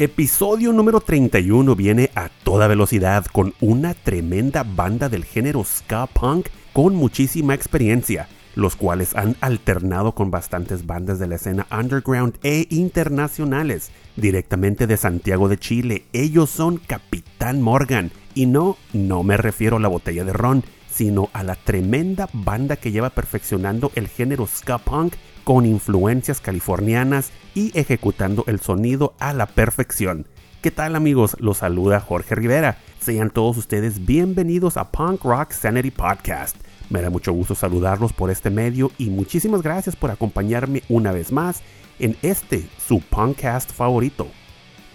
Episodio número 31 viene a toda velocidad con una tremenda banda del género ska punk con muchísima experiencia, los cuales han alternado con bastantes bandas de la escena underground e internacionales, directamente de Santiago de Chile. Ellos son Capitán Morgan, y no, no me refiero a la botella de ron, sino a la tremenda banda que lleva perfeccionando el género ska punk con influencias californianas y ejecutando el sonido a la perfección. ¿Qué tal amigos? Los saluda Jorge Rivera. Sean todos ustedes bienvenidos a Punk Rock Sanity Podcast. Me da mucho gusto saludarlos por este medio y muchísimas gracias por acompañarme una vez más en este su podcast favorito.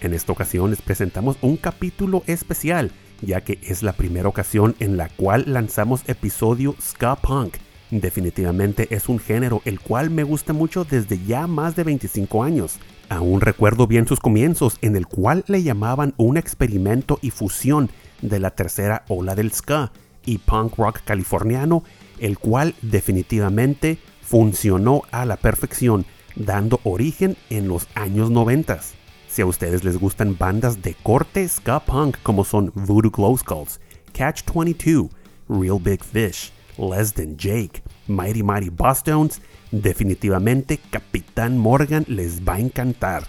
En esta ocasión les presentamos un capítulo especial, ya que es la primera ocasión en la cual lanzamos episodio Ska Punk Definitivamente es un género el cual me gusta mucho desde ya más de 25 años. Aún recuerdo bien sus comienzos en el cual le llamaban un experimento y fusión de la tercera ola del ska y punk rock californiano, el cual definitivamente funcionó a la perfección, dando origen en los años 90. Si a ustedes les gustan bandas de corte ska punk como son Voodoo Glow Skulls, Catch 22, Real Big Fish, Less Than Jake, Mighty Mighty Bosstones, definitivamente Capitán Morgan les va a encantar.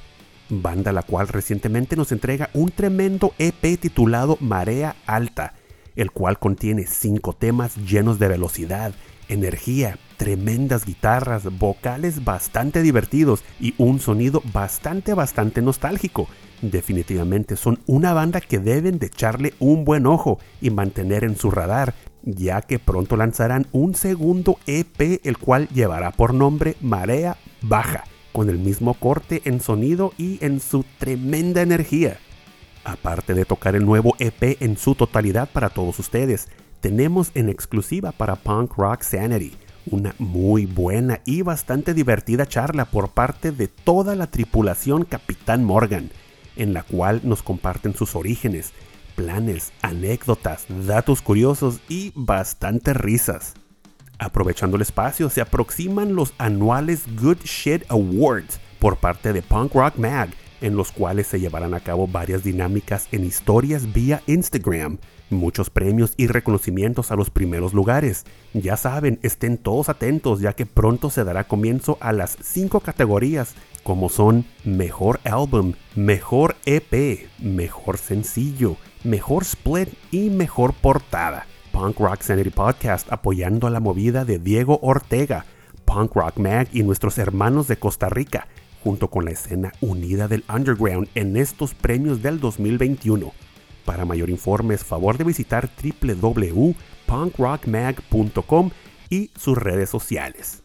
Banda la cual recientemente nos entrega un tremendo EP titulado Marea Alta, el cual contiene cinco temas llenos de velocidad, energía, tremendas guitarras, vocales bastante divertidos y un sonido bastante bastante nostálgico. Definitivamente son una banda que deben de echarle un buen ojo y mantener en su radar, ya que pronto lanzarán un segundo EP el cual llevará por nombre Marea Baja, con el mismo corte en sonido y en su tremenda energía. Aparte de tocar el nuevo EP en su totalidad para todos ustedes, tenemos en exclusiva para Punk Rock Sanity una muy buena y bastante divertida charla por parte de toda la tripulación Capitán Morgan, en la cual nos comparten sus orígenes, planes, anécdotas, datos curiosos y bastantes risas. Aprovechando el espacio, se aproximan los anuales Good Shit Awards por parte de Punk Rock Mag, en los cuales se llevarán a cabo varias dinámicas en historias vía Instagram, muchos premios y reconocimientos a los primeros lugares. Ya saben, estén todos atentos ya que pronto se dará comienzo a las 5 categorías como son Mejor Álbum, Mejor EP, Mejor Sencillo, Mejor Split y Mejor Portada. Punk Rock Sanity Podcast apoyando a la movida de Diego Ortega, Punk Rock Mag y nuestros hermanos de Costa Rica, junto con la escena unida del underground en estos premios del 2021. Para mayor informes, favor de visitar www.punkrockmag.com y sus redes sociales.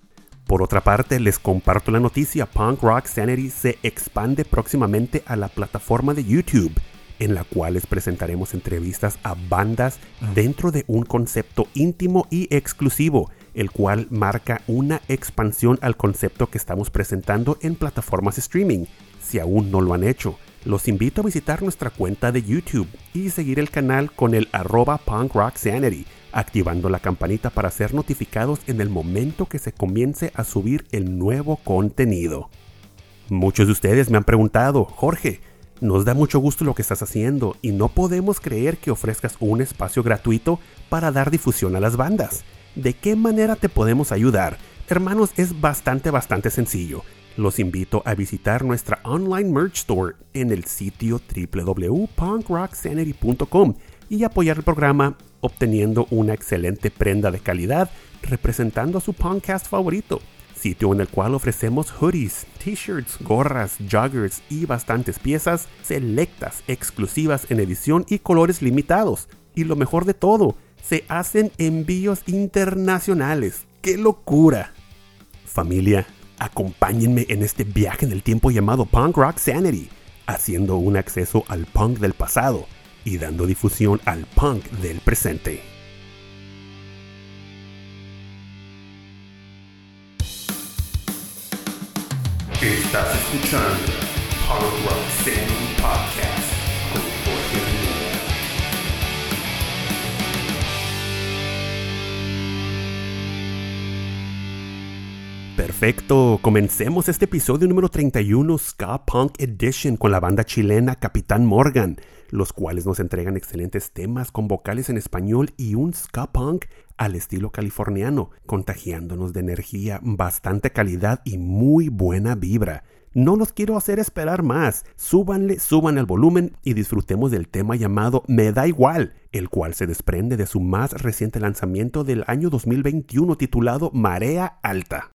Por otra parte, les comparto la noticia, Punk Rock Sanity se expande próximamente a la plataforma de YouTube, en la cual les presentaremos entrevistas a bandas dentro de un concepto íntimo y exclusivo, el cual marca una expansión al concepto que estamos presentando en plataformas streaming. Si aún no lo han hecho, los invito a visitar nuestra cuenta de YouTube y seguir el canal con el arroba Punk Rock Sanity activando la campanita para ser notificados en el momento que se comience a subir el nuevo contenido. Muchos de ustedes me han preguntado, Jorge, nos da mucho gusto lo que estás haciendo y no podemos creer que ofrezcas un espacio gratuito para dar difusión a las bandas. ¿De qué manera te podemos ayudar? Hermanos, es bastante, bastante sencillo. Los invito a visitar nuestra online merch store en el sitio www.punkrocksanity.com y apoyar el programa obteniendo una excelente prenda de calidad representando a su podcast favorito, sitio en el cual ofrecemos hoodies, t-shirts, gorras, joggers y bastantes piezas selectas, exclusivas en edición y colores limitados. Y lo mejor de todo, se hacen envíos internacionales. ¡Qué locura! Familia, acompáñenme en este viaje en el tiempo llamado Punk Rock Sanity, haciendo un acceso al punk del pasado y dando difusión al punk del presente. Podcast. Perfecto, comencemos este episodio número 31 Ska Punk Edition con la banda chilena Capitán Morgan, los cuales nos entregan excelentes temas con vocales en español y un ska punk al estilo californiano, contagiándonos de energía, bastante calidad y muy buena vibra. No los quiero hacer esperar más. Súbanle, suban el volumen y disfrutemos del tema llamado Me da igual, el cual se desprende de su más reciente lanzamiento del año 2021 titulado Marea Alta.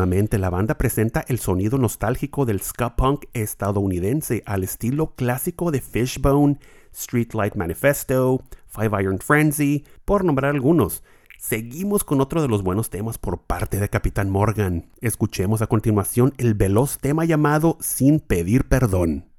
La banda presenta el sonido nostálgico del ska punk estadounidense al estilo clásico de Fishbone, Streetlight Manifesto, Five Iron Frenzy, por nombrar algunos. Seguimos con otro de los buenos temas por parte de Capitán Morgan. Escuchemos a continuación el veloz tema llamado Sin pedir perdón.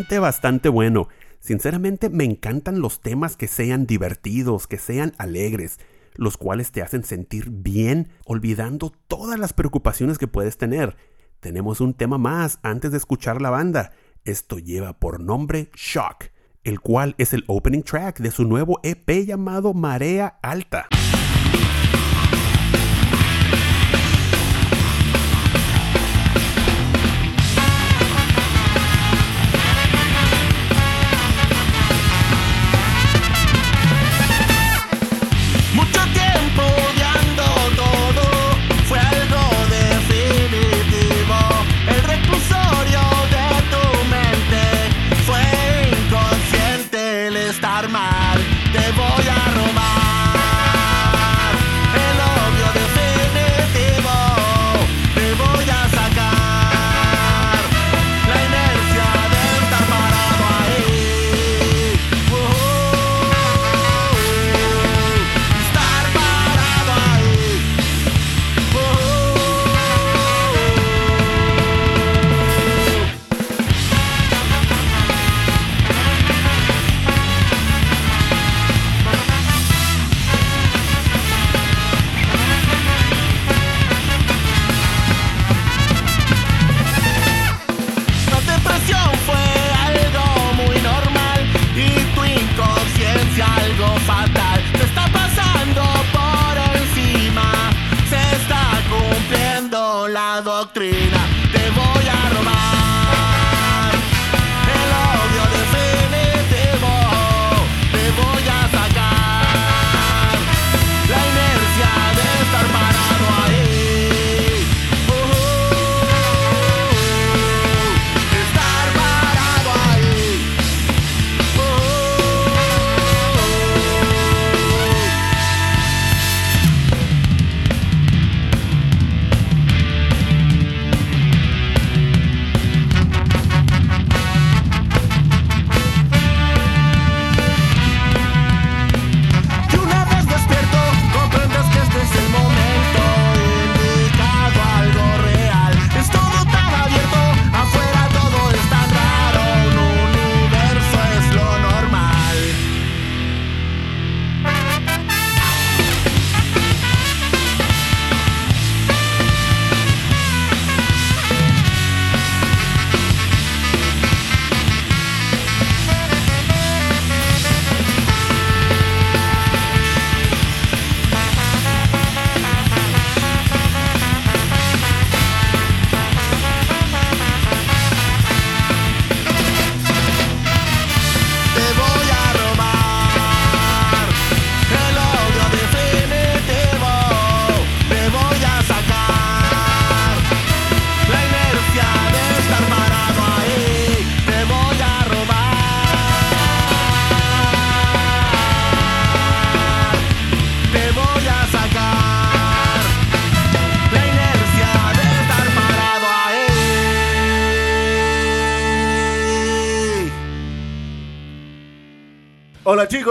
Bastante, bastante bueno. Sinceramente me encantan los temas que sean divertidos, que sean alegres, los cuales te hacen sentir bien, olvidando todas las preocupaciones que puedes tener. Tenemos un tema más antes de escuchar la banda. Esto lleva por nombre Shock, el cual es el opening track de su nuevo EP llamado Marea Alta.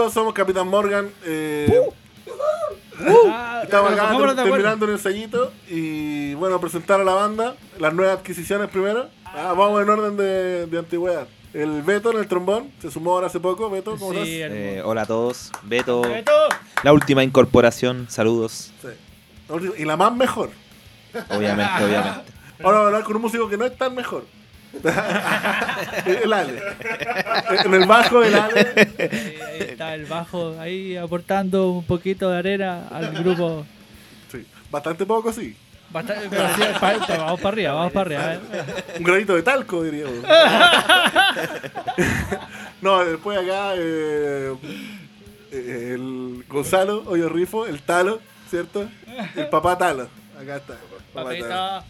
Chicos, somos Capitán Morgan. eh, Ah, estamos acá pongámonos de acuerdo. terminando un ensayito y bueno, presentar a la banda, las nuevas adquisiciones primero. Ah, vamos en orden de, de antigüedad. El Beto en el trombón, se sumó ahora hace poco. Beto, ¿cómo Sí, estás? el- Eh, hola a todos, Beto, Beto. la última incorporación, saludos, Sí. Y la más mejor. obviamente, obviamente. Ahora vamos a hablar con un músico que no es tan mejor. el Ale. En el bajo, el Ale. Ahí, ahí está el bajo ahí aportando un poquito de arena al grupo. Sí, bastante poco, sí. Bastante, pero sí, vamos para arriba, vamos para arriba. eh. Un granito de talco, diríamos. no, después acá eh, eh, el Gonzalo Hoyo Rifo, el Talo, ¿cierto? El papá Talo. Acá está. papá Talo.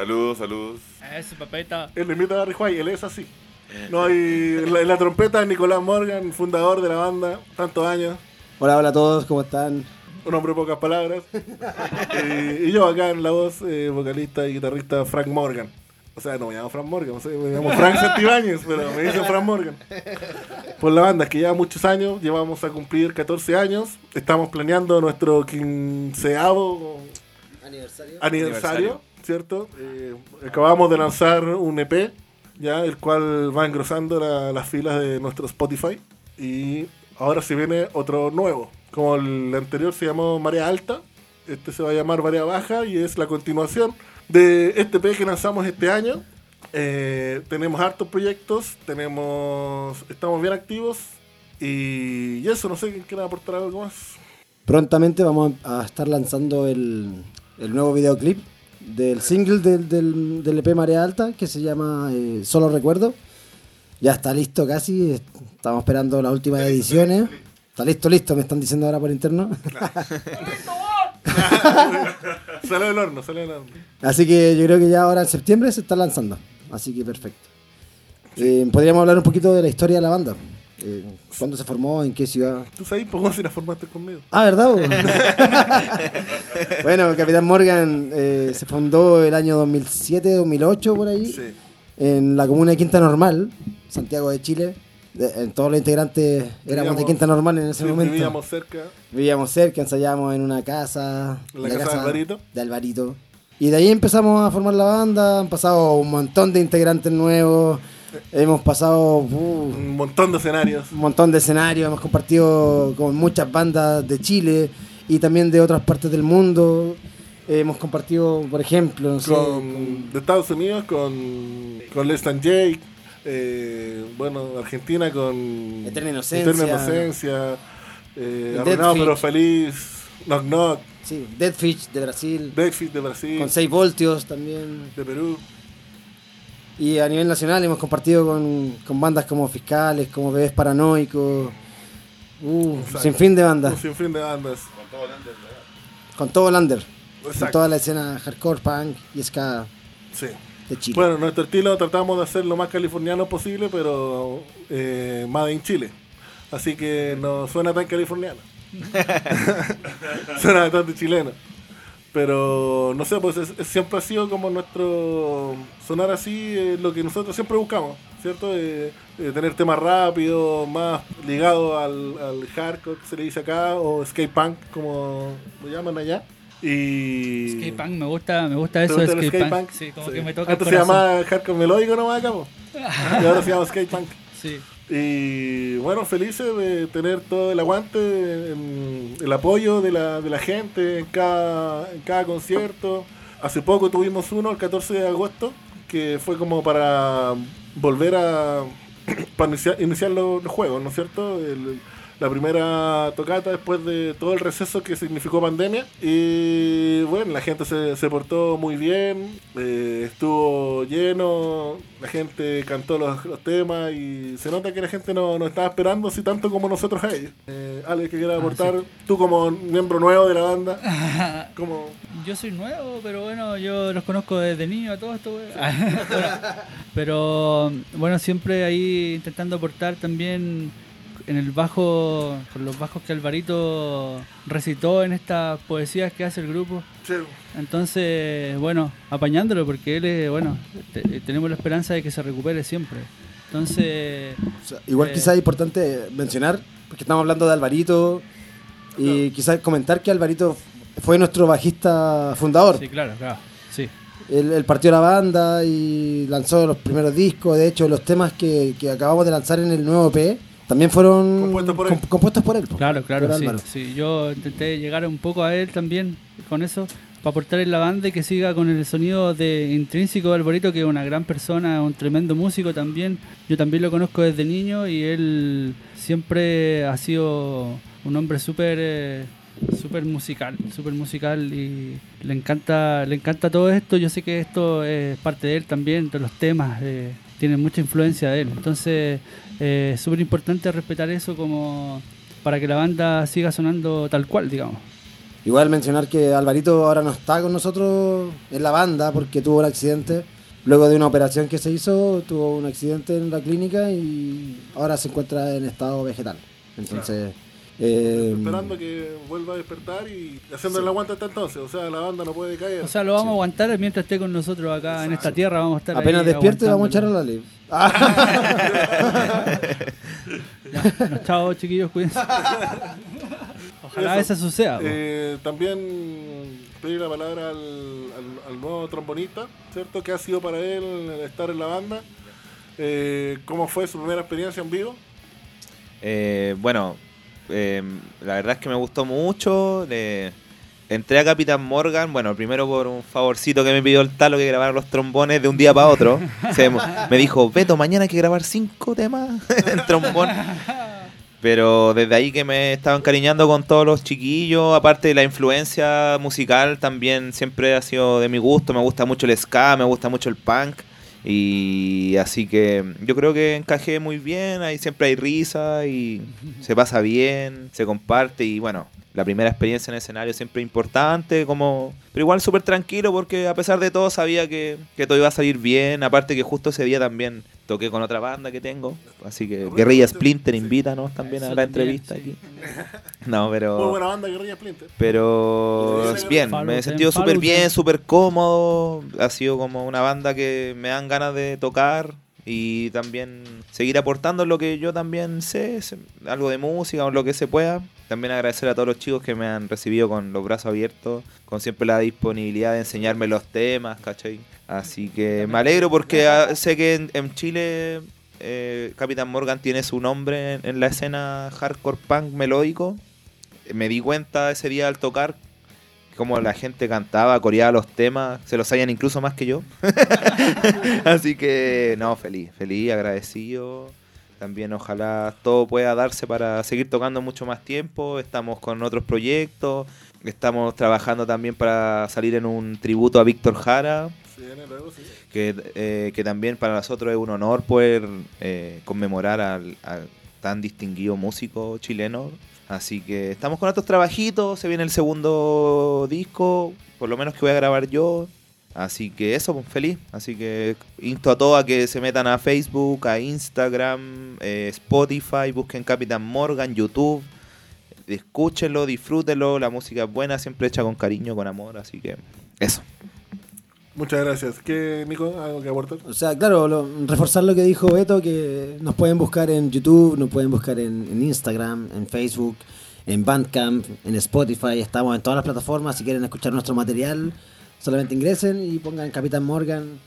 Saludos, saludos. ese papita. El limita de Rijuay, él es así. No, y la, en la trompeta Nicolás Morgan, fundador de la banda, tantos años, Hola, hola a todos, ¿cómo están? un hombre de pocas palabras. y, y yo acá en la voz, eh, vocalista y guitarrista Frank Morgan. O sea, no me llamo Frank Morgan, o sea, me llamo Frank Santibáñez, pero me dicen Frank Morgan. Por la banda, que lleva muchos años, llevamos a cumplir 14 años, estamos planeando nuestro quinceavo Aniversario. aniversario, Eh, acabamos de lanzar un EP ya el cual va engrosando la- las filas de nuestro Spotify. Y ahora se viene otro nuevo. Como el anterior se llamó Marea Alta, este se va a llamar Marea Baja y es la continuación de este EP que lanzamos este año. Eh, tenemos hartos proyectos, tenemos estamos bien activos y, eso, no sé quién quiere aportar algo más. Prontamente vamos a estar lanzando el, el nuevo videoclip del single del, del, del EP Marea Alta que se llama eh, Solo Recuerdo. Ya está listo casi, estamos esperando las últimas ediciones. Está listo, listo, me están diciendo ahora por interno. Sale del horno, sale del horno. Así que yo creo que ya ahora en septiembre se está lanzando. Así que perfecto. Eh, Podríamos hablar un poquito de la historia de la banda. Eh, ¿Cuándo se formó? ¿En qué ciudad? ¿Tú sabes por cómo se la formaste conmigo? Ah, ¿verdad? bueno, Capitán Morgan eh, se fundó el año 2007-2008 por ahí. Sí. En la comuna de Quinta Normal, Santiago de Chile. De- en todos los integrantes éramos de Quinta Normal en ese Sí, momento. Vivíamos cerca. Vivíamos cerca, ensayábamos en una casa. ¿En la casa de Alvarito? De Alvarito. Y de ahí empezamos a formar la banda, han pasado un montón de integrantes nuevos, hemos pasado uh, Un montón de escenarios. un montón de escenarios, hemos compartido con muchas bandas de Chile y también de otras partes del mundo. Hemos compartido, por ejemplo, no sé, Con, de Estados Unidos con, con Less Than Jake. eh, bueno, Argentina con Eterna Inocencia. Eterna Inocencia, eh, Arruinado pero Feliz, Knock Knock, sí, Deadfish de Brasil, Brexit de Brasil, con 6 voltios también. de Perú. Y a nivel nacional hemos compartido con, con bandas como Fiscales, como Bebés Paranoicos, uh, sin fin de Un bandas, sinfín de bandas. con todo el under, con Exacto. toda la escena hardcore, punk y ska Sí. de Chile. Bueno, nuestro estilo tratamos de hacer lo más californiano posible, pero eh, Made in Chile. Así que no suena tan californiano. suena bastante chileno. Pero no sé, pues es- es- siempre ha sido como nuestro sonar así, eh, lo que nosotros siempre buscamos, ¿cierto? Eh, eh, tener temas rápidos, más ligados al, al hardcore que se le dice acá, o skate punk, como lo llaman allá. Y. Skate punk, me gusta, me gusta ¿Te eso de skate, skate punk. punk? Sí, como Sí. que me toca Antes se llamaba hardcore melódico nomás acá, po. y ahora se llama skate punk. Sí. Y bueno, felices de tener todo el aguante, en- el apoyo de la, de la gente en cada, en cada concierto. Hace poco tuvimos uno, el 14 de agosto, que fue como para volver a para iniciar, iniciar los, los juegos, ¿no es cierto? El- la primera tocata después de todo el receso que significó pandemia. Y bueno, la gente se, se portó muy bien, eh, estuvo lleno, la gente cantó los, los temas y se nota que la gente no, no estaba esperando así tanto como nosotros a ellos. Eh, Alex, que quiera aportar, tú como miembro nuevo de la banda, como... Yo soy nuevo, pero bueno, yo los conozco desde niño a todo esto. güey. pero bueno, siempre ahí intentando aportar también en el bajo, con los bajos que Alvarito recitó en estas poesías que hace el grupo. che, Entonces, bueno, apañándolo porque él es, bueno, te- tenemos la esperanza de que se recupere siempre. Entonces, O sea, igual Eh. quizás es importante mencionar, porque estamos hablando de Alvarito, y quizás comentar que Alvarito fue nuestro bajista fundador. sí, claro, claro, sí. Él, él partió la banda y lanzó los primeros discos. De hecho, los temas que, que acabamos de lanzar en el nuevo EP también fueron Compuestos por él. com- compuestos por él. po, Claro, claro, por sí. Yo intenté llegar un poco a él también con eso, para aportar en la banda y que siga con el sonido de intrínseco de Alvarito, que es una gran persona, un tremendo músico también. Yo también lo conozco desde niño y él siempre ha sido un hombre súper eh, súper musical, súper musical y le encanta, le encanta todo esto. Yo sé que esto es parte de él también, de los temas, eh, tienen mucha influencia de él. Entonces, eh, es súper importante respetar eso como para que la banda siga sonando tal cual, digamos. Igual mencionar que Alvarito ahora no está con nosotros en la banda porque tuvo un accidente. Luego de una operación que se hizo, tuvo un accidente en la clínica y ahora se encuentra en estado vegetal. Entonces, eh, esperando que vuelva a despertar y haciendo el aguante hasta entonces. O sea, la banda no puede caer. O sea, lo vamos a aguantar mientras esté con nosotros acá en esta tierra, vamos a estar apenas despierte vamos a echar a la ley. Bueno, chao, chiquillos, cuídense. Ojalá Eso. eso suceda. Eh, también pedir la palabra al, al- al nuevo trombonista, ¿cierto? Que ha sido para él estar en la banda. Eh, ¿Cómo fue su primera experiencia en vivo? Eh, bueno, eh, la verdad es que me gustó mucho. le- entré a Capitán Morgan, bueno, primero por un favorcito que me pidió el talo que grabara los trombones de un día para otro. Se- me dijo, Beto, mañana hay que grabar cinco temas en trombón. Pero desde ahí que me estaba encariñando con todos los chiquillos, aparte de la influencia musical también siempre ha sido de mi gusto, me gusta mucho el ska, me gusta mucho el punk y así que yo creo que encajé muy bien, ahí siempre hay risa y se pasa bien, se comparte y bueno, la primera experiencia en escenario siempre importante, como pero igual súper tranquilo porque a pesar de todo sabía que, que todo iba a salir bien, aparte que justo ese día también toqué con otra banda que tengo, así que Guerrilla Splinter invítanos también a la entrevista sí. aquí. No, Muy pero buena banda, Guerrilla Splinter. pero Sí, bien, me he en sentido súper bien, sí. súper cómodo. Ha sido como una banda que me dan ganas de tocar y también seguir aportando lo que yo también sé, algo de música o lo que se pueda. También agradecer a todos los chicos que me han recibido con los brazos abiertos, con siempre la disponibilidad de enseñarme los temas, ¿cachai? Así que me alegro porque sé que en, en Chile eh, Capitán Morgan tiene su nombre en, en la escena hardcore punk melódico me di cuenta ese día al tocar como la gente cantaba, coreaba los temas, se los sabían incluso más que yo. Así que, no, feliz, feliz, agradecido. También ojalá todo pueda darse para seguir tocando mucho más tiempo. Estamos con otros proyectos. Estamos trabajando también para salir en un tributo a Víctor Jara, Sí, viene luego, sí. que, eh, que también para nosotros es un honor poder eh, conmemorar al, al tan distinguido músico chileno. Así que estamos con estos trabajitos, se viene el segundo disco, por lo menos que voy a grabar yo. Así que eso, pues, feliz. Así que insto a todos a que se metan a Facebook, a Instagram, eh, Spotify, busquen Capitán Morgan, YouTube. Escúchenlo, disfrútenlo, la música es buena, siempre hecha con cariño, con amor, así que eso. Muchas gracias. ¿Qué, Nico? ¿Algo que aportar? O sea, claro, lo- reforzar lo que dijo Beto, que nos pueden buscar en YouTube, nos pueden buscar en, en Instagram, en Facebook, en Bandcamp, en Spotify, estamos en todas las plataformas, si quieren escuchar nuestro material, solamente ingresen y pongan Capitán Morgan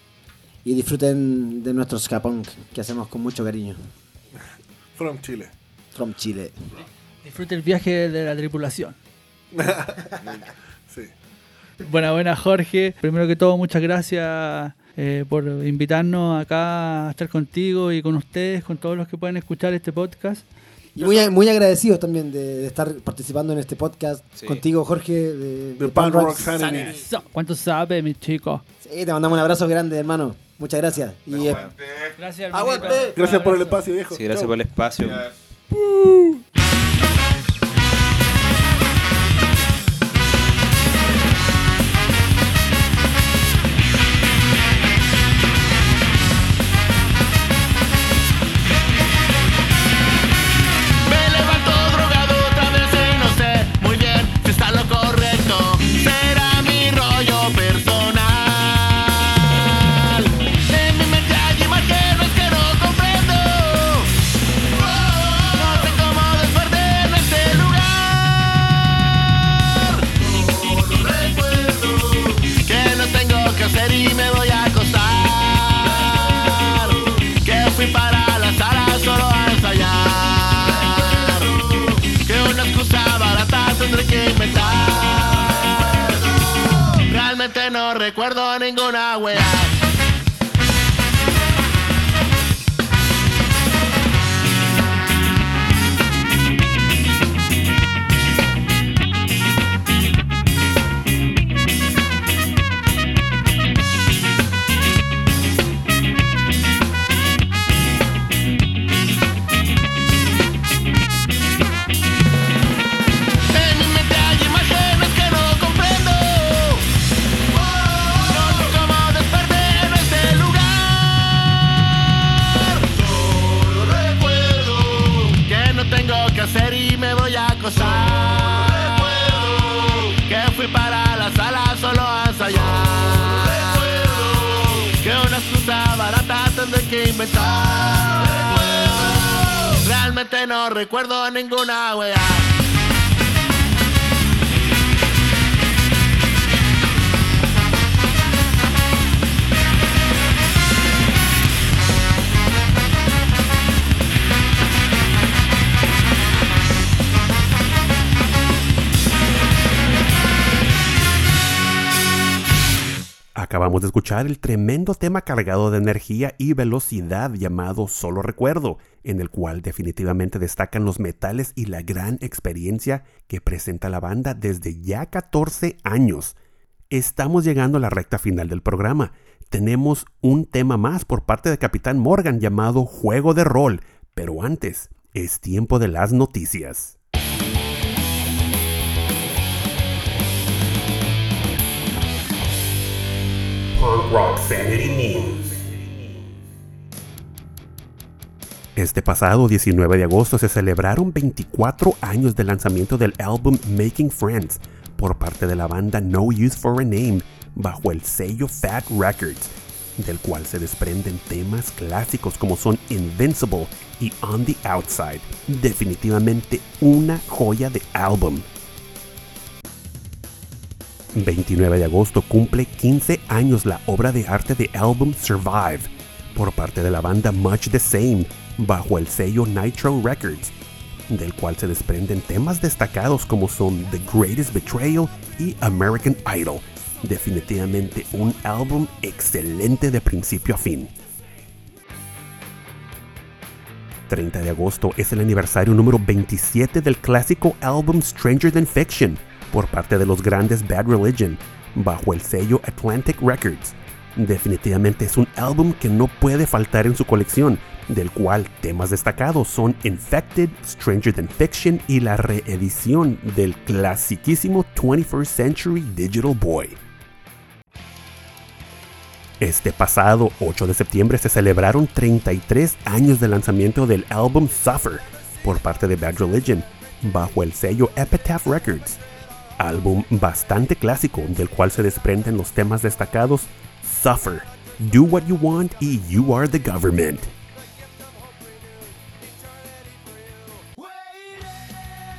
y disfruten de nuestro ska punk que hacemos con mucho cariño. From Chile. From Chile. Disfrute el viaje de la tripulación. Sí. Buena, buena, Jorge. Primero que todo, muchas gracias eh, por invitarnos acá a estar contigo y con ustedes, con todos los que pueden escuchar este podcast. Y muy, muy agradecidos también de, de estar participando en este podcast Sí. contigo, Jorge. De, Punk Rock. Eso, ¿Cuánto sabe, mis chicos? Sí, te mandamos un abrazo grande, hermano. Muchas gracias. Y, eh, Gracias, hermanito. ¡Aguante! Gracias por el espacio, viejo. Sí, gracias por el espacio. Recuerdo ninguna Acabamos de escuchar el tremendo tema cargado de energía y velocidad llamado Solo Recuerdo, en el cual definitivamente destacan los metales y la gran experiencia que presenta la banda desde ya 14 años. Estamos llegando a la recta final del programa. Tenemos un tema más por parte de Capitán Morgan llamado Juego de Rol, pero antes es tiempo de las noticias. News. Este pasado 19 de agosto se celebraron 24 años del lanzamiento del álbum Making Friends por parte de la banda No Use for a Name bajo el sello Fat Records, del cual se desprenden temas clásicos como son Invincible y On the Outside. Definitivamente una joya de álbum. 29 de agosto cumple 15 años la obra de arte de álbum Survive por parte de la banda Much the Same bajo el sello Nitro Records, del cual se desprenden temas destacados como son The Greatest Betrayal y American Idol. Definitivamente un álbum excelente de principio a fin. 30 de agosto es el aniversario número 27 del clásico álbum Stranger Than Fiction por parte de los grandes Bad Religion bajo el sello Atlantic Records. Definitivamente es un álbum que no puede faltar en su colección, del cual temas destacados son Infected, Stranger Than Fiction y la reedición del clasiquísimo 21st Century Digital Boy. Este pasado 8 de septiembre se celebraron 33 años de lanzamiento del álbum Suffer por parte de Bad Religion bajo el sello Epitaph Records. Álbum bastante clásico del cual se desprenden los temas destacados Suffer, Do What You Want y You Are the Government.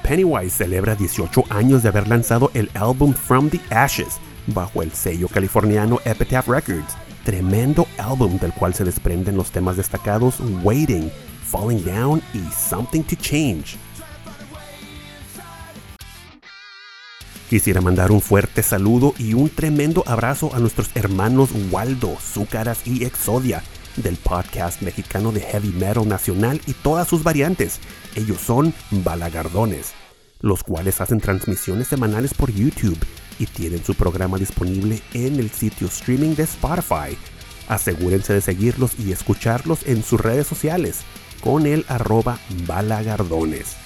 Pennywise celebra 18 años de haber lanzado el álbum From the Ashes bajo el sello californiano Epitaph Records. Tremendo álbum del cual se desprenden los temas destacados Waiting, Falling Down y Something to Change. Quisiera mandar un fuerte saludo y un tremendo abrazo a nuestros hermanos Waldo, Zúcaras y Exodia del podcast mexicano de heavy metal nacional y todas sus variantes. Ellos son Balagardones, los cuales hacen transmisiones semanales por YouTube y tienen su programa disponible en el sitio streaming de Spotify. Asegúrense de seguirlos y escucharlos en sus redes sociales con el arroba balagardones.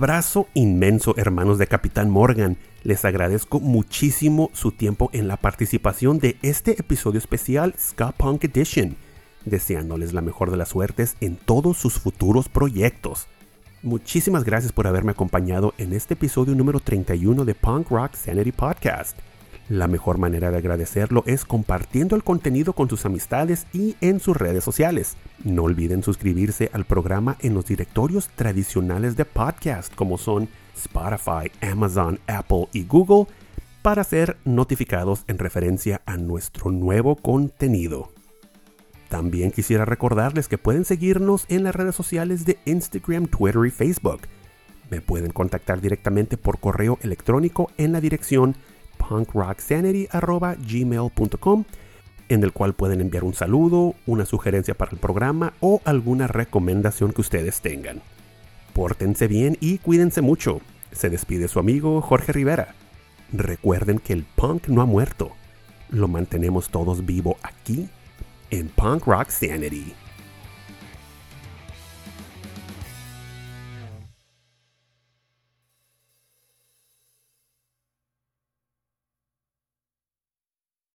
Abrazo inmenso, hermanos de Capitán Morgan. Les agradezco muchísimo su tiempo en la participación de este episodio especial Ska Punk Edition, deseándoles la mejor de las suertes en todos sus futuros proyectos. Muchísimas gracias por haberme acompañado en este episodio número 31 de Punk Rock Sanity Podcast. La mejor manera de agradecerlo es compartiendo el contenido con sus amistades y en sus redes sociales. No olviden suscribirse al programa en los directorios tradicionales de podcast como son Spotify, Amazon, Apple y Google para ser notificados en referencia a nuestro nuevo contenido. También quisiera recordarles que pueden seguirnos en las redes sociales de Instagram, Twitter y Facebook. Me pueden contactar directamente por correo electrónico en la dirección punkrocksanity.gmail.com en el cual pueden enviar un saludo, una sugerencia para el programa o alguna recomendación que ustedes tengan. Pórtense bien y cuídense mucho. Se despide su amigo Jorge Rivera. Recuerden que el punk no ha muerto. Lo mantenemos todos vivo aquí en Punk Rock Sanity.